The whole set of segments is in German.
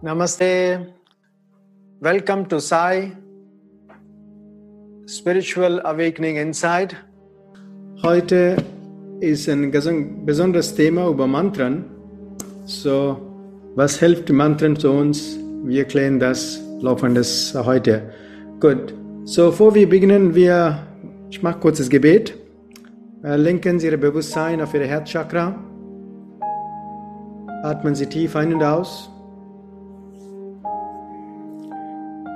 Namaste. Welcome to Sai Spiritual Awakening Inside. Heute ist ein besonderes Thema über Mantren. So, was hilft Mantren zu uns? Wir erklären das laufendes heute. Gut. So, bevor wir beginnen, wir, ich mache kurzes Gebet. Äh, lenken Sie Ihr Bewusstsein auf Ihr Herzchakra. Atmen Sie tief ein und aus.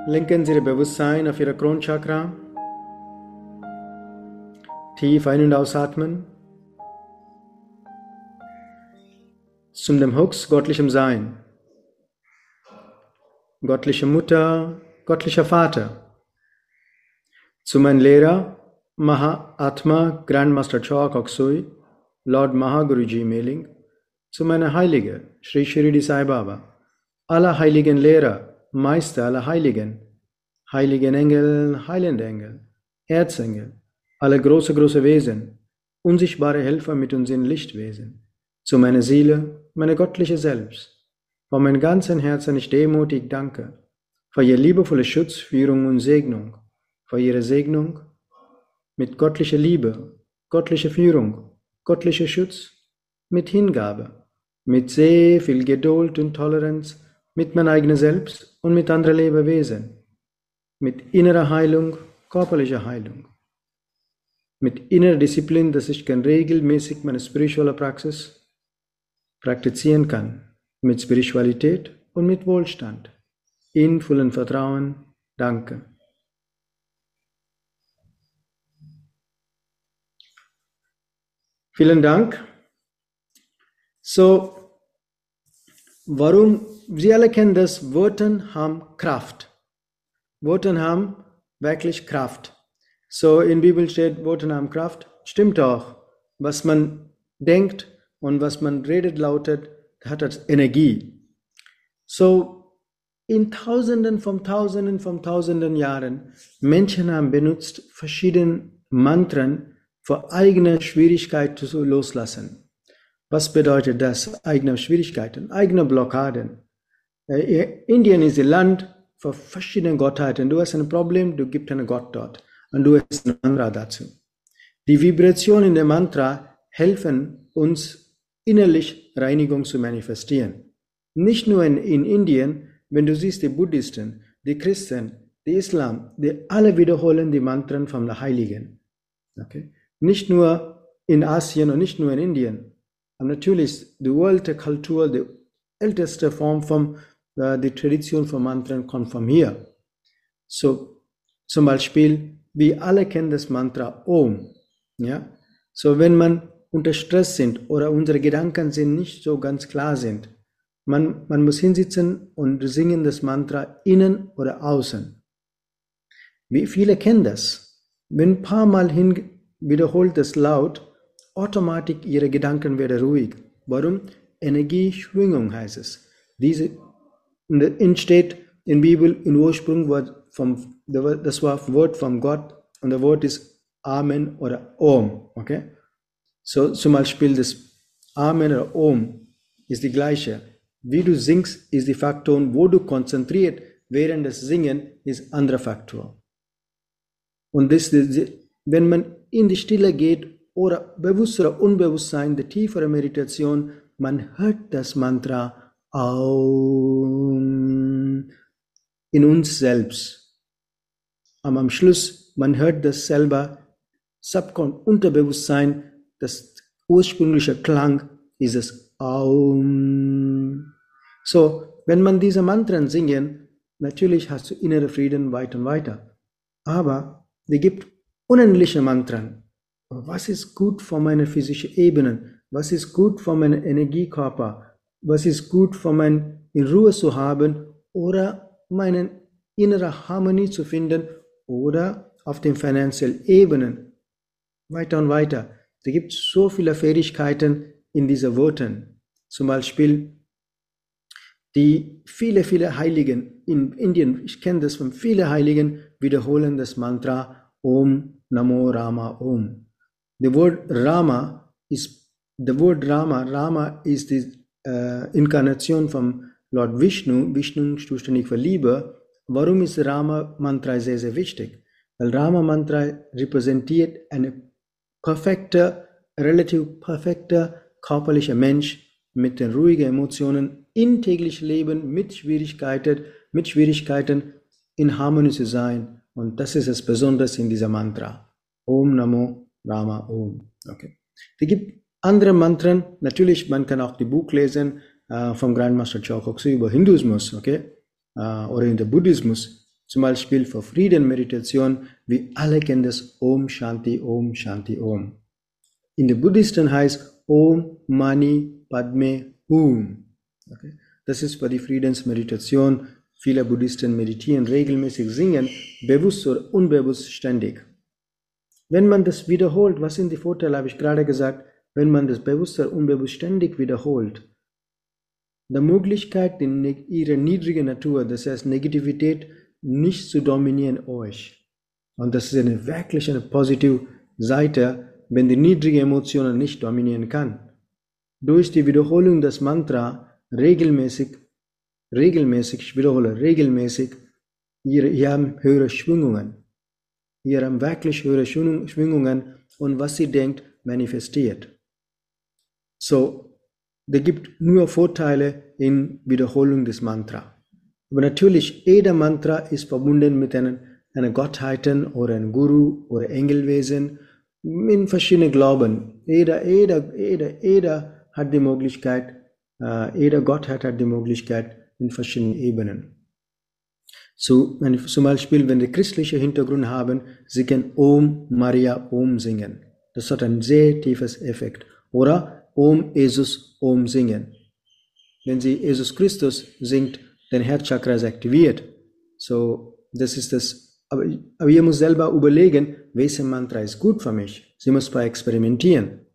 Lenken Sie Ihr Bewusstsein auf Ihre Kronchakra. Tief ein- und ausatmen. Zum dem Hux göttlichem Sein. Göttliche Mutter, göttlicher Vater Lehrer Mahatma Grandmaster Choa Koksui, Lord Mahaguruji Mailing, zu meiner Heilige Sri Shirdi Sai Baba, aller heiligen Lehrer, Meister aller Heiligen, heiligen Engel, heilende Engel, Erzengel, alle große, große Wesen, unsichtbare Helfer mit uns in Lichtwesen, zu meiner Seele, meine göttliche Selbst, von meinem ganzen Herzen ich demutig danke, für ihr liebevolle Schutz, Führung und Segnung, für ihre Segnung mit göttlicher Liebe, göttlicher Führung, göttlicher Schutz, mit Hingabe, mit sehr viel Geduld und Toleranz, mit meinem eigenen Selbst und mit anderen Lebewesen, mit innerer Heilung, körperlicher Heilung, mit innerer Disziplin, dass ich kann regelmäßig meine spirituelle Praxis praktizieren kann, mit Spiritualität und mit Wohlstand, in vollem Vertrauen. Danke. Vielen Dank. So, warum, Sie alle kennen das, Worte haben Kraft. Worte haben wirklich Kraft. So, in der Bibel steht, Worte haben Kraft. Stimmt auch. Was man denkt und was man redet, lautet, hat das Energie. So, in Tausenden von Tausenden von Tausenden Jahren, Menschen haben benutzt verschiedene Mantren, vor eigener Schwierigkeit zu loslassen. Was bedeutet das? Eigene Schwierigkeiten, eigene Blockaden. Äh, Indien ist ein Land für verschiedene Gottheiten. Du hast ein Problem, du gibst einen Gott dort und du hast ein Mantra dazu. Die Vibrationen in der Mantra helfen uns innerlich Reinigung zu manifestieren. Nicht nur in, in Indien, wenn du siehst die Buddhisten, die Christen, die Islam, die alle wiederholen die Mantren vom Heiligen. Okay? Nicht nur in Asien und nicht nur in Indien. Und natürlich, die uralte Kultur, die älteste Form von, äh, die Tradition von Mantren kommt von hier. So, zum Beispiel, wir alle kennen das Mantra Om. Ja? So, wenn man unter Stress sind oder unsere Gedanken sind nicht so ganz klar sind, man, man muss hinsitzen und singen das Mantra innen oder außen. Wie viele kennen das? Wenn ein paar Mal hin, wiederholt es laut, automatisch ihre Gedanken werden ruhig. Warum? Energieschwingung heißt es. Diese entsteht in der Bibel im Ursprung vom, das war Wort von Gott und das Wort ist Amen oder Om. Okay? So zum Beispiel das Amen oder Om ist die gleiche. Wie du singst, ist die Faktor, wo du konzentriert während des Singen ist anderer Faktor. Und das, wenn man in die Stille geht oder bewusst oder unbewusst sein, die tiefere Meditation, man hört das Mantra Aum in uns selbst. Aber am Schluss, man hört das selber, Subcon, Unterbewusstsein, das ursprüngliche Klang ist es Aum. So, wenn man diese Mantren singen, natürlich hast du innere Frieden weiter und weiter. Aber es gibt unendliche Mantren. Was ist gut für meine physische Ebene? Was ist gut für meinen Energiekörper? Was ist gut für mein in Ruhe zu haben oder meine innere Harmonie zu finden oder auf den finanziellen Ebenen? Weiter und weiter. Da gibt es so viele Fähigkeiten in diesen Worten. Zum Beispiel, die viele, viele Heiligen in Indien, ich kenne das von vielen Heiligen, wiederholen das Mantra Om Namo Rama Om. The word Rama is the word Rama. Rama is the uh, Inkarnation von Lord Vishnu. Vishnu ist zuständig für Liebe. Warum ist Rama Mantra sehr, sehr wichtig? Weil Rama Mantra repräsentiert eine perfekte, relativ perfekte körperliche Mensch mit den ruhigen Emotionen in täglich Leben mit Schwierigkeiten, mit Schwierigkeiten in Harmonie zu sein. Und das ist das Besondere in dieser Mantra. Om Namo Rama Om. Okay. Es gibt andere Mantren. Natürlich, man kann auch die Buch lesen äh, vom Grandmaster Chokoku über Hinduismus, okay, äh, oder in der Buddhismus. Zum Beispiel für Frieden, Meditation. Wir alle kennen das Om Shanti Om Shanti Om. In der Buddhisten heißt Om Mani Padme Hum. Okay. Das ist für die Friedensmeditation. Viele Buddhisten meditieren regelmäßig, singen, bewusst oder unbewusst ständig. Wenn man das wiederholt, was sind die Vorteile, habe ich gerade gesagt, wenn man das bewusst oder unbewusst ständig wiederholt, die Möglichkeit, ihre niedrige Natur, das heißt Negativität, nicht zu dominieren euch. Und das ist eine wirklich eine positive Seite, wenn die niedrige Emotionen nicht dominieren kann. Durch die Wiederholung des Mantra regelmäßig, regelmäßig, ich wiederhole, regelmäßig, ihr, ihr haben höhere Schwingungen. Ihr habt wirklich höhere Schwingungen und was sie denkt, manifestiert. So, da gibt nur Vorteile in Wiederholung des Mantra. Aber natürlich, jeder Mantra ist verbunden mit einer, einer Gottheiten oder einem Guru oder Engelwesen in verschiedenen Glauben. Jeder, jeder, jeder, jeder hat die Möglichkeit, äh, jeder Gottheit hat die Möglichkeit in verschiedenen Ebenen. So, wenn, zum Beispiel, wenn wir christliche Hintergrund haben, sie können Om Maria Om singen. Das hat ein sehr tiefes Effekt. Oder Om Jesus Om singen. Wenn sie Jesus Christus singt, dein Herzchakra ist aktiviert. So, das ist das. Aber, aber ihr muss selber überlegen, welches Mantra ist gut für mich. Sie muss bei experimentieren.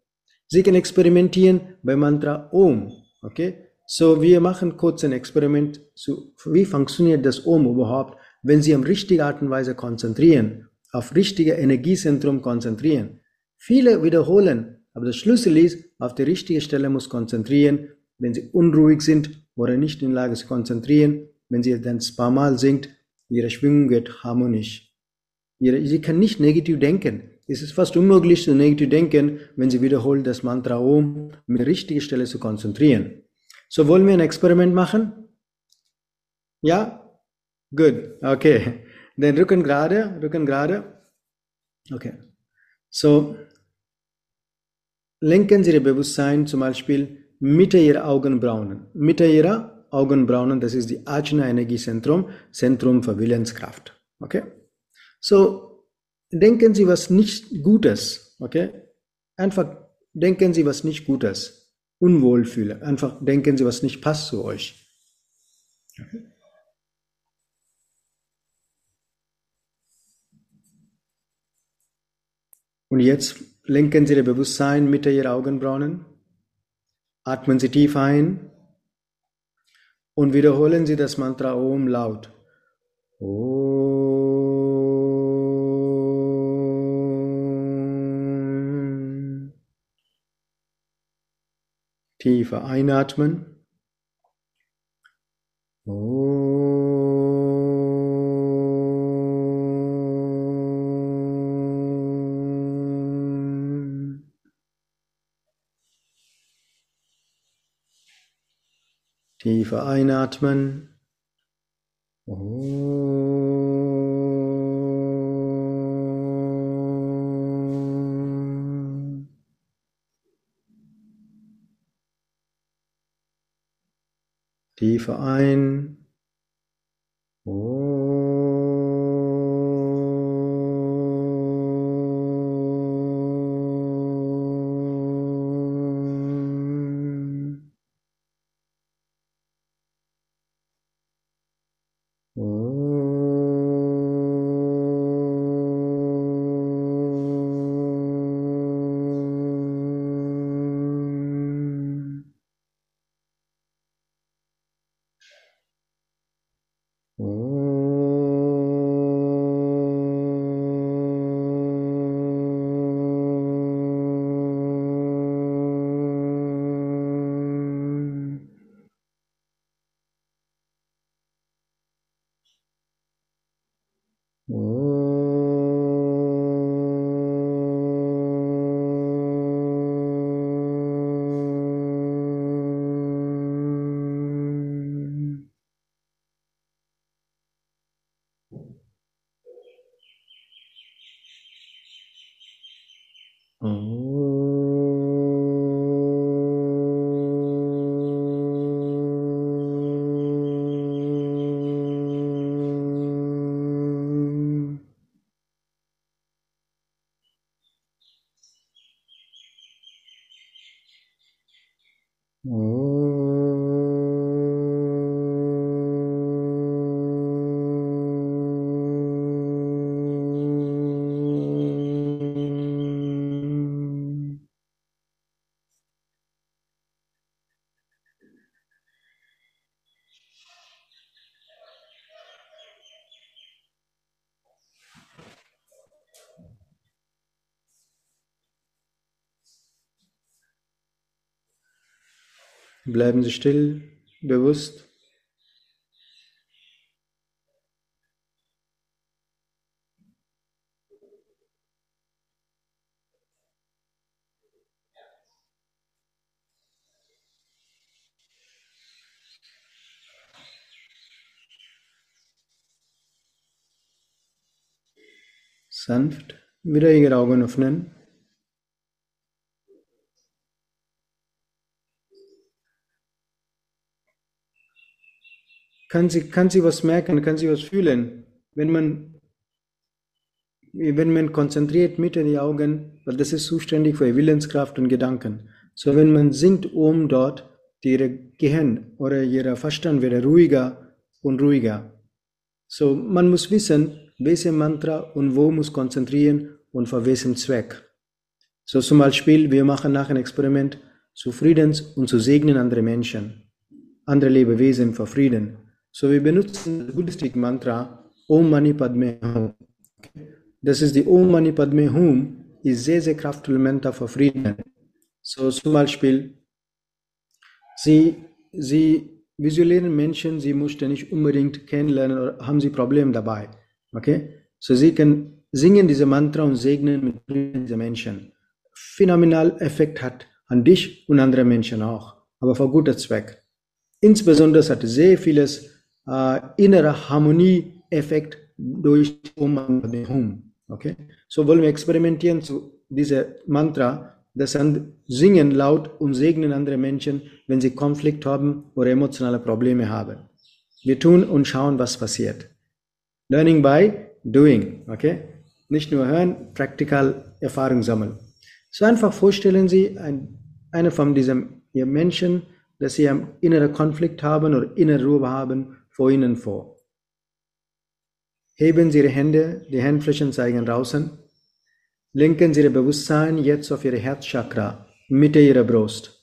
Sie können experimentieren bei Mantra Om. Okay? So, wir machen kurz ein Experiment zu, wie funktioniert das Om überhaupt, wenn Sie am richtigen Art und Weise konzentrieren, auf richtige Energiezentrum konzentrieren. Viele wiederholen, aber der Schlüssel ist, auf die richtige Stelle muss konzentrieren. Wenn Sie unruhig sind oder nicht in der Lage zu konzentrieren, wenn Sie dann ein paar Mal singt, Ihre Schwingung wird harmonisch. Ihre, Sie können nicht negativ denken. Es ist fast unmöglich, zu negativ denken, wenn Sie wiederholen das Mantra Om mit der richtigen Stelle zu konzentrieren. So wollen wir ein Experiment machen? Ja? Good. Okay. Den Rücken gerade, Rücken gerade. Okay. So lenken Sie Ihr Bewusstsein zum Beispiel Mitte Ihrer Augenbrauen. Mitte Ihrer Augenbrauen, das ist die Ajna Energiezentrum, Zentrum für Willenskraft. Okay? So denken Sie was nicht Gutes. Okay? Einfach denken Sie was nicht Gutes unwohl fühle. Einfach denken Sie, was nicht passt zu euch. Und jetzt lenken Sie Ihr Bewusstsein mit Ihrer Augenbrauen. Atmen Sie tief ein und wiederholen Sie das Mantra Om laut. Om. Tiefer einatmen. Tiefer einatmen. Tiefer ein. Bleiben Sie still, bewusst. Sanft wieder Ihre Augen öffnen. Kann sie, kann sie was merken, kann sie was fühlen, wenn man, wenn man konzentriert mit den Augen, weil das ist zuständig für Willenskraft und Gedanken. So wenn man singt um dort, ihre Gehirn oder ihr Verstand wird ruhiger und ruhiger. So man muss wissen, welche Mantra und wo muss konzentrieren und für welchen Zweck. So zum Beispiel, wir machen nach einem Experiment zu Friedens und zu segnen andere Menschen, andere Lebewesen für Frieden. So wir benutzen das Buddhistic Mantra Om Mani Padme Hum. Das ist die Om Mani Padme Hum, ist sehr, sehr kraftvolle Mantra für Frieden. So zum Beispiel, sie, sie visualisieren Menschen, sie mussten nicht unbedingt kennenlernen oder haben sie Probleme dabei. Okay? So sie können singen diese Mantra und segnen mit diese Menschen. Phänomenal Effekt hat an dich und andere Menschen auch, aber für guter Zweck. Insbesondere hat sehr vieles innere Harmonie-Effekt durch Om. Okay? So wollen wir experimentieren zu dieser Mantra, das singen laut und segnen andere Menschen, wenn sie Konflikt haben oder emotionale Probleme haben. Wir tun und schauen, was passiert. Learning by doing, okay? Nicht nur hören, praktikal Erfahrung sammeln. So einfach vorstellen Sie ein, eine von diesen Menschen, dass sie einen inneren Konflikt haben oder innere Ruhe haben, vor Ihnen vor. Heben Sie Ihre Hände, die Handflächen zeigen draußen. Lenken Sie Ihr Bewusstsein jetzt auf Ihre Herzchakra, Mitte Ihrer Brust.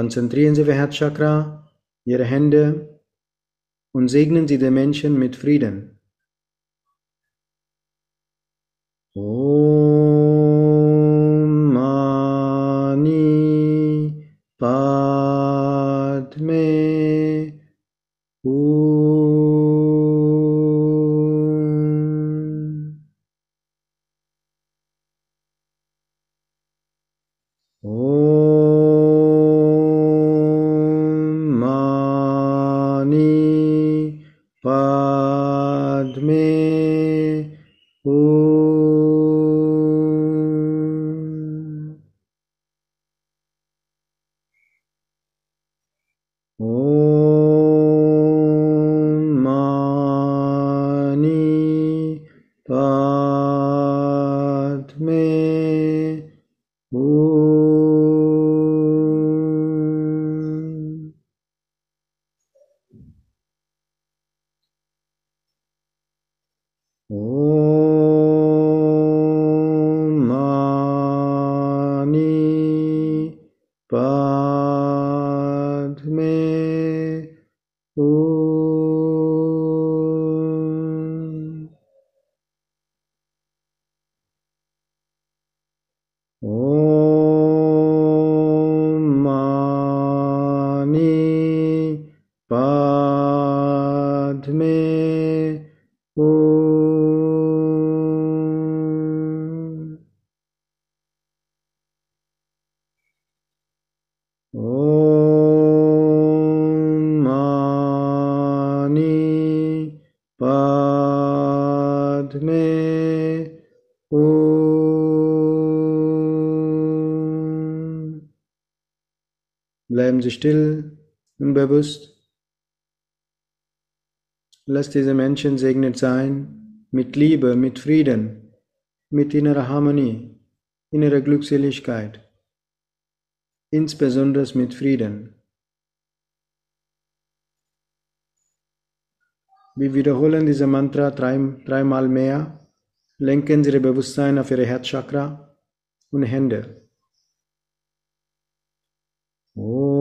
Konzentrieren Sie Ihr Herzchakra, Ihre Hände und segnen Sie den Menschen mit Frieden. Om Mani Padme Bleiben Sie still und bewusst. Lass diese Menschen segnet sein mit Liebe, mit Frieden, mit innerer Harmonie, innerer Glückseligkeit, insbesondere mit Frieden. Wir wiederholen diese Mantra drei, dreimal mehr. lenken Sie Ihr Bewusstsein auf Ihre Herzchakra und Hände. Om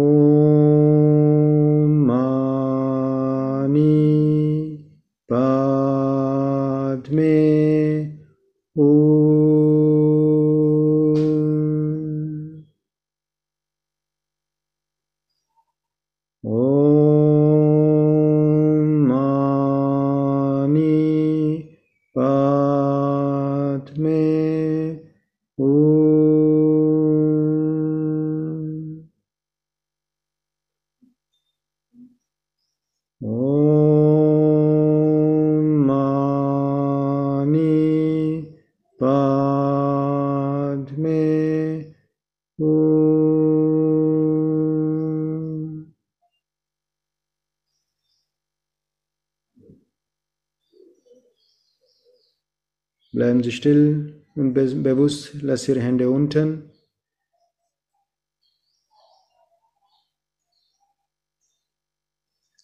Bleiben Sie still und be bewusst, lass Ihre Hände unten.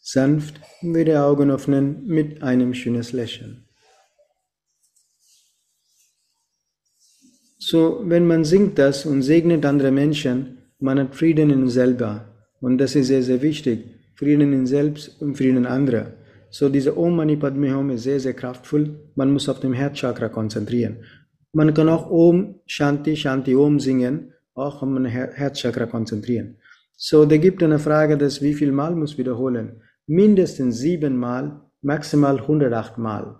Sanft wieder Augen öffnen mit einem schönes Lächeln. So, wenn man singt das und segnet andere Menschen, man hat Frieden in selber. Und das ist sehr, sehr wichtig. Frieden in selbst und Frieden in andere. So, diese Om Mani Padme Hum ist sehr, sehr kraftvoll. Man muss auf dem Herzchakra konzentrieren. Man kann auch Om Shanti Shanti Om singen, auch auf Her Herzchakra konzentrieren. So, da gibt eine Frage, dass wie viel Mal muss wiederholen? Mindestens sieben Mal, maximal 108 Mal.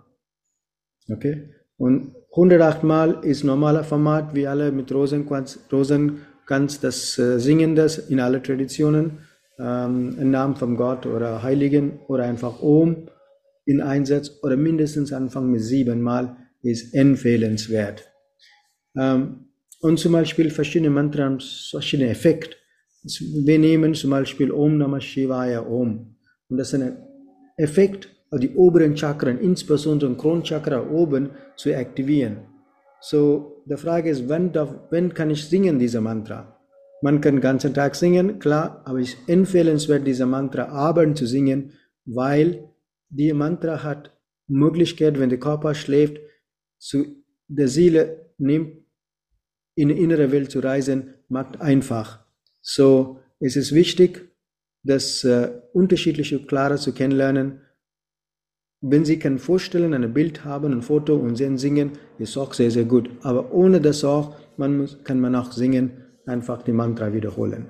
Okay? Und 108 Mal ist normaler Format, wie alle mit Rosenkranz, Rosenkranz das äh, singen das in alle Traditionen, ähm, im Namen von Gott oder Heiligen oder einfach Om in Einsatz oder mindestens anfangen mit sieben Mal ist empfehlenswert. Ähm, und zum Beispiel verschiedene Mantren, verschiedene Effekte. Wir nehmen zum Beispiel Om Namah Shivaya Om. Und das ist ein Effekt, die oberen Chakren, insbesondere den Kronchakra oben, zu aktivieren. So, die Frage ist, wann, darf, wann kann ich singen, diese Mantra? Man kann den ganzen Tag singen, klar, aber es ist empfehlenswert, diese Mantra abends zu singen, weil die Mantra hat Möglichkeit, wenn der Körper schläft, zu der Seele nimmt, in die innere Welt zu reisen, macht einfach. So, es ist wichtig, das äh, unterschiedliche Klare zu kennenlernen. Wenn Sie können vorstellen, ein Bild haben, ein Foto und sehen singen, ist auch sehr, sehr gut. Aber ohne das auch, man muss, kann man auch singen, einfach die Mantra wiederholen.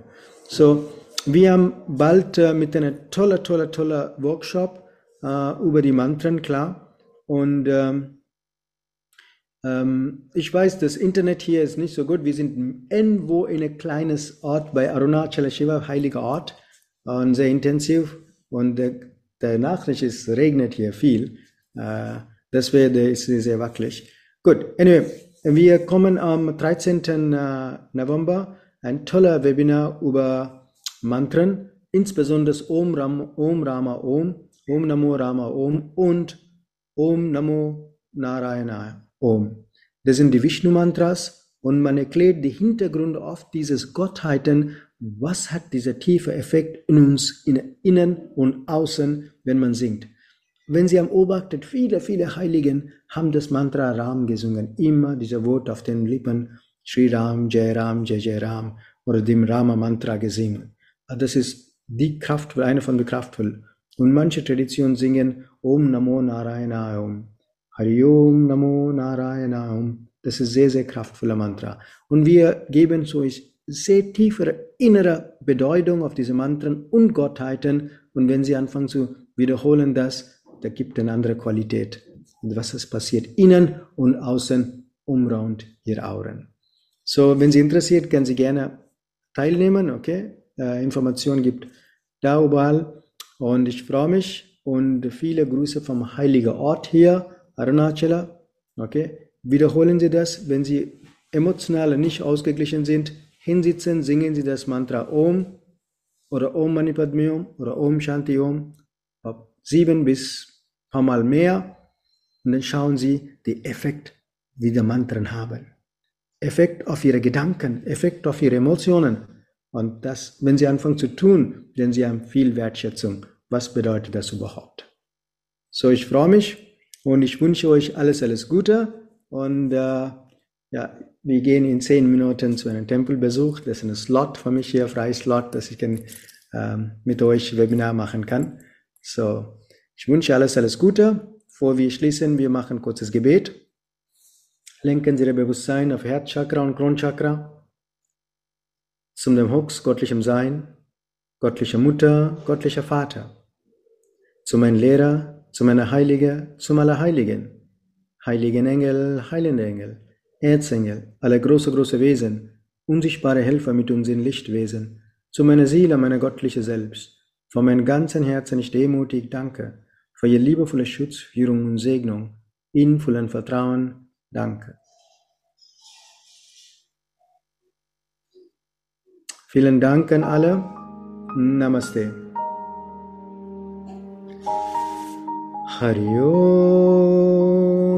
So, wir haben bald äh, mit einer tolle, tolle, tolle Workshop äh, über die Mantren, klar. Und ähm, ähm, ich weiß, das Internet hier ist nicht so gut. Wir sind irgendwo in ein kleines Ort bei Arunachala Shiva, heiliger Ort, und sehr intensiv. Und der, der Nachricht ist, regnet hier viel. Äh, deswegen ist es sehr wackelig. Gut, anyway, wir kommen am 13. äh, November ein toller Webinar über Mantren, insbesondere Om, Ram, Om Rama Om, Om Namo Rama Om und Om Namo Narayana Om. Das sind die Vishnu-Mantras und man erklärt die Hintergründe oft dieses Gottheiten, was hat dieser tiefe Effekt in uns, in innen und außen, wenn man singt. Wenn Sie haben beobachtet, viele, viele Heiligen haben das Mantra Ram gesungen, immer dieser Wort auf den Lippen, Sri Ram, Jai Ram, Jai Jai Ram oder dem Rama Mantra gesungen. Das ist die Kraft, eine von den kraftvoll. Und manche Traditionen singen Om Namo Narayana Om, Hari Om Namo Narayana Om. Das ist sehr, sehr kraftvoller Mantra. Und wir geben so sehr tiefere innere Bedeutung auf diese Mantren und Gottheiten. Und wenn Sie anfangen zu wiederholen das, da gibt eine andere Qualität. Und was ist passiert innen und außen umraunt Ihre Auren. So, wenn Sie interessiert, können Sie gerne teilnehmen, okay? Äh, Informationen gibt da überall. Und ich freue mich und viele Grüße vom heiligen Ort hier, Arunachala, okay? Wiederholen Sie das, wenn Sie emotional nicht ausgeglichen sind, hinsitzen, singen Sie das Mantra Om oder Om Mani Padme Om oder Om Shanti Om sieben bis paar Mal mehr und dann schauen Sie die Effekt, wie die Mantren haben. Effekt auf Ihre Gedanken, Effekt auf Ihre Emotionen. Und das, wenn Sie anfangen zu tun, denn Sie haben viel Wertschätzung. Was bedeutet das überhaupt? So, ich freue mich und ich wünsche euch alles, alles Gute und äh, ja, wir gehen in zehn Minuten zu einem Tempelbesuch. Das ist ein Slot für mich hier, freies Slot, dass ich kann, ähm, mit euch Webinar machen kann. So, ich wünsche alles, alles Gute. Bevor wir schließen, wir machen kurzes Gebet. Lenken Sie Ihr Bewusstsein auf Herzchakra und Kronchakra. Zum dem Hux, göttlichem Sein, göttlicher Mutter, göttlicher Vater, zu meinem Lehrer, zu meiner Heilige, zum Allerheiligen, heiligen Engel, heilende Engel, Erzengel, alle große, große Wesen, unsichtbare Helfer mit uns in Lichtwesen, zu meiner Seele, meiner göttliche Selbst, von meinem ganzen Herzen ich demutig danke, für ihr liebevolle Schutz, Führung und Segnung, in vollen Vertrauen, danke. Vielen Dank an alle. Namaste. Hari Om.